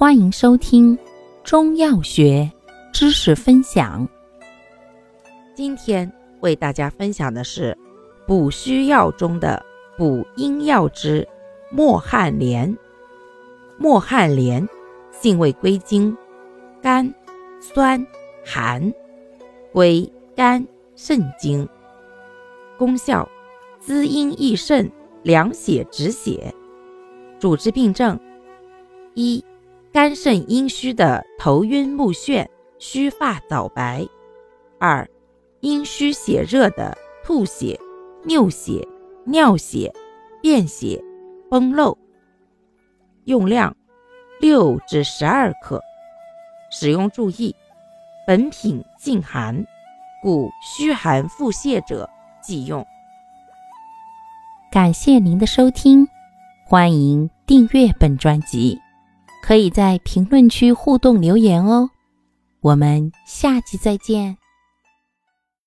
欢迎收听中药学知识分享。今天为大家分享的是补虚药中的补阴药之墨旱莲。墨旱莲性味归经：甘、酸、寒，归肝、肾经。功效：滋阴益肾，凉血止血。主治病症：一。肝肾阴虚的头晕目眩、须发早白；二、阴虚血热的吐血、尿血、尿血、便血、崩漏。用量六至十二克。使用注意：本品性寒，故虚寒腹泻者忌用。感谢您的收听，欢迎订阅本专辑。可以在评论区互动留言哦，我们下期再见。